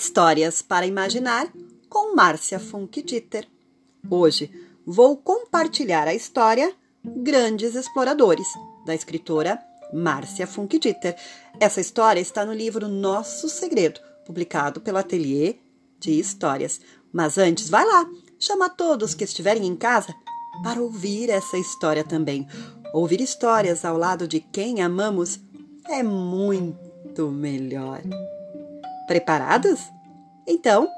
Histórias para Imaginar com Márcia Funk Dieter. Hoje vou compartilhar a história Grandes Exploradores, da escritora Márcia Funk Dieter. Essa história está no livro Nosso Segredo, publicado pelo Ateliê de Histórias. Mas antes, vai lá, chama todos que estiverem em casa para ouvir essa história também. Ouvir histórias ao lado de quem amamos é muito melhor. Preparados? Então,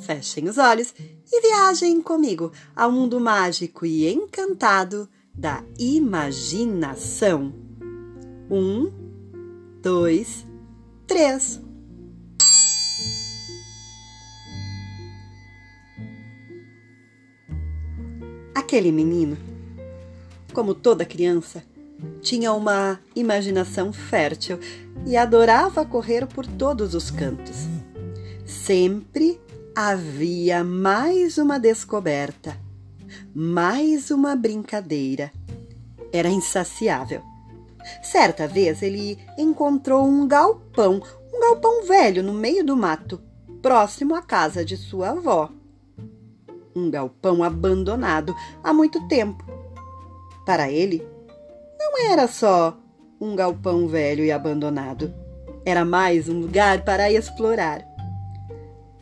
fechem os olhos e viajem comigo ao mundo mágico e encantado da imaginação. Um, dois, três. Aquele menino, como toda criança, tinha uma imaginação fértil e adorava correr por todos os cantos. Sempre havia mais uma descoberta, mais uma brincadeira. Era insaciável. Certa vez ele encontrou um galpão, um galpão velho no meio do mato, próximo à casa de sua avó. Um galpão abandonado há muito tempo. Para ele, não era só um galpão velho e abandonado. Era mais um lugar para explorar.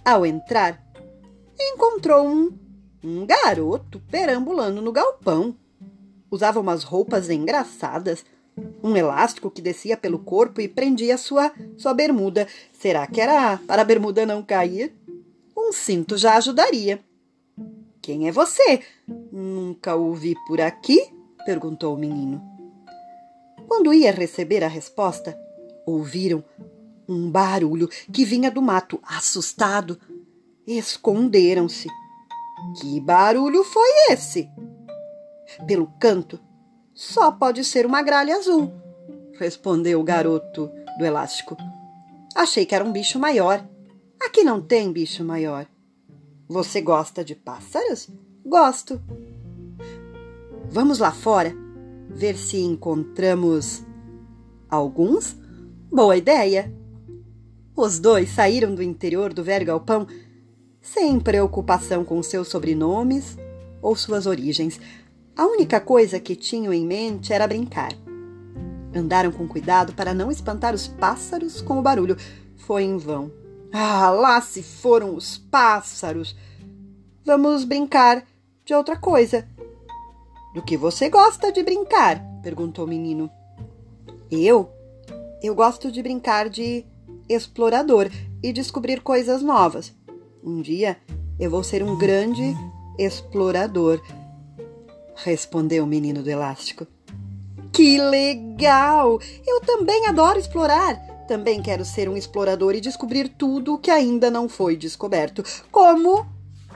Ao entrar, encontrou um, um garoto perambulando no galpão. Usava umas roupas engraçadas, um elástico que descia pelo corpo e prendia sua, sua bermuda. Será que era para a bermuda não cair? Um cinto já ajudaria. Quem é você? Nunca o vi por aqui? perguntou o menino. Quando ia receber a resposta, ouviram um barulho que vinha do mato. Assustado, esconderam-se. Que barulho foi esse? Pelo canto, só pode ser uma gralha azul, respondeu o garoto do elástico. Achei que era um bicho maior. Aqui não tem bicho maior. Você gosta de pássaros? Gosto. Vamos lá fora ver se encontramos alguns? Boa ideia! Os dois saíram do interior do velho galpão sem preocupação com seus sobrenomes ou suas origens. A única coisa que tinham em mente era brincar. Andaram com cuidado para não espantar os pássaros com o barulho. Foi em vão. Ah, lá se foram os pássaros! Vamos brincar de outra coisa, do que você gosta de brincar? perguntou o menino. Eu? Eu gosto de brincar de explorador e descobrir coisas novas. Um dia eu vou ser um grande explorador, respondeu o menino do elástico. Que legal! Eu também adoro explorar. Também quero ser um explorador e descobrir tudo o que ainda não foi descoberto, como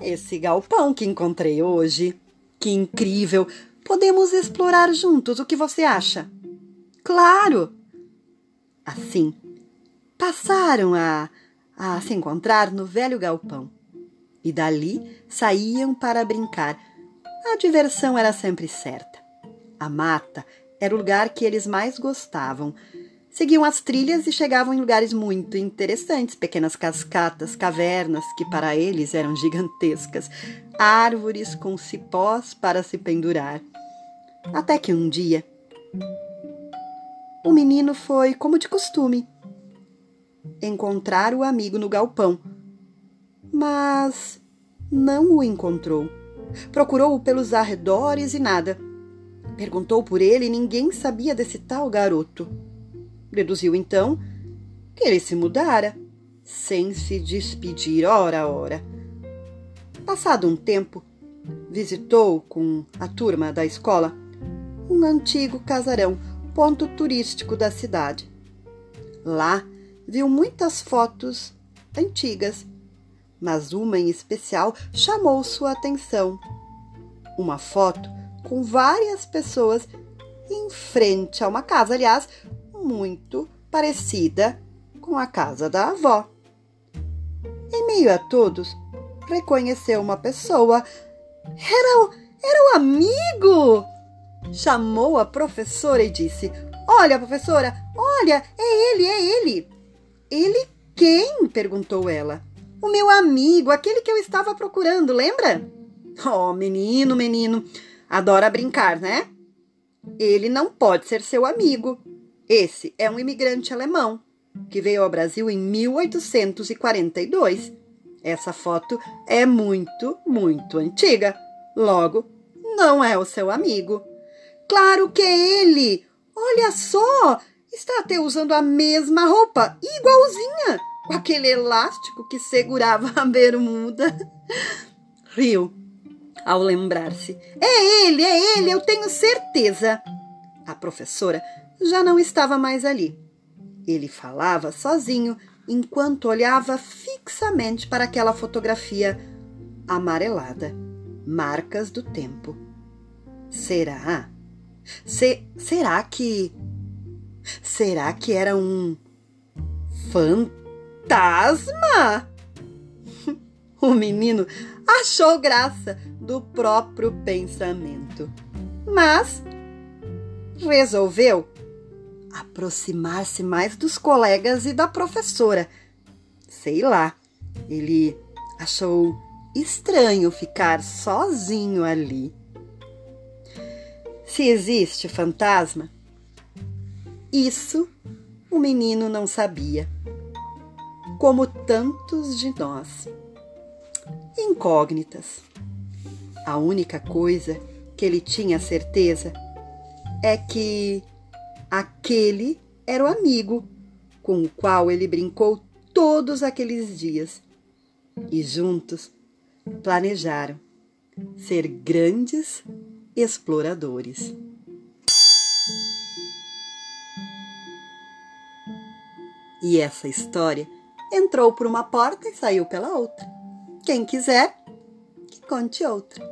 esse galpão que encontrei hoje. Que incrível! Podemos explorar juntos, o que você acha? Claro! Assim, passaram a, a se encontrar no velho galpão e dali saíam para brincar. A diversão era sempre certa. A mata era o lugar que eles mais gostavam. Seguiam as trilhas e chegavam em lugares muito interessantes, pequenas cascatas, cavernas que para eles eram gigantescas, árvores com cipós para se pendurar. Até que um dia, o menino foi, como de costume, encontrar o amigo no galpão, mas não o encontrou. Procurou-o pelos arredores e nada. Perguntou por ele e ninguém sabia desse tal garoto. Deduziu então que ele se mudara, sem se despedir ora ora. Passado um tempo, visitou com a turma da escola um antigo casarão, ponto turístico da cidade. Lá viu muitas fotos antigas, mas uma em especial chamou sua atenção. Uma foto com várias pessoas em frente a uma casa, aliás, muito parecida com a casa da avó. Em meio a todos, reconheceu uma pessoa. Era, era o amigo! Chamou a professora e disse: Olha, professora, olha, é ele, é ele. Ele quem? perguntou ela. O meu amigo, aquele que eu estava procurando, lembra? Oh, menino, menino, adora brincar, né? Ele não pode ser seu amigo. Esse é um imigrante alemão que veio ao Brasil em 1842. Essa foto é muito, muito antiga. Logo, não é o seu amigo. Claro que é ele! Olha só! Está até usando a mesma roupa, igualzinha, com aquele elástico que segurava a bermuda. Riu ao lembrar-se. É ele, é ele, eu tenho certeza. A professora já não estava mais ali. Ele falava sozinho enquanto olhava fixamente para aquela fotografia amarelada marcas do tempo. Será? Se, será que. Será que era um fantasma? O menino achou graça do próprio pensamento, mas resolveu aproximar-se mais dos colegas e da professora. Sei lá, ele achou estranho ficar sozinho ali. Se existe fantasma, isso o menino não sabia, como tantos de nós. Incógnitas. A única coisa que ele tinha certeza é que aquele era o amigo com o qual ele brincou todos aqueles dias e juntos planejaram ser grandes exploradores. E essa história entrou por uma porta e saiu pela outra. Quem quiser, que conte outra.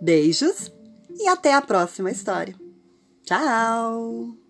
Beijos e até a próxima história. Tchau!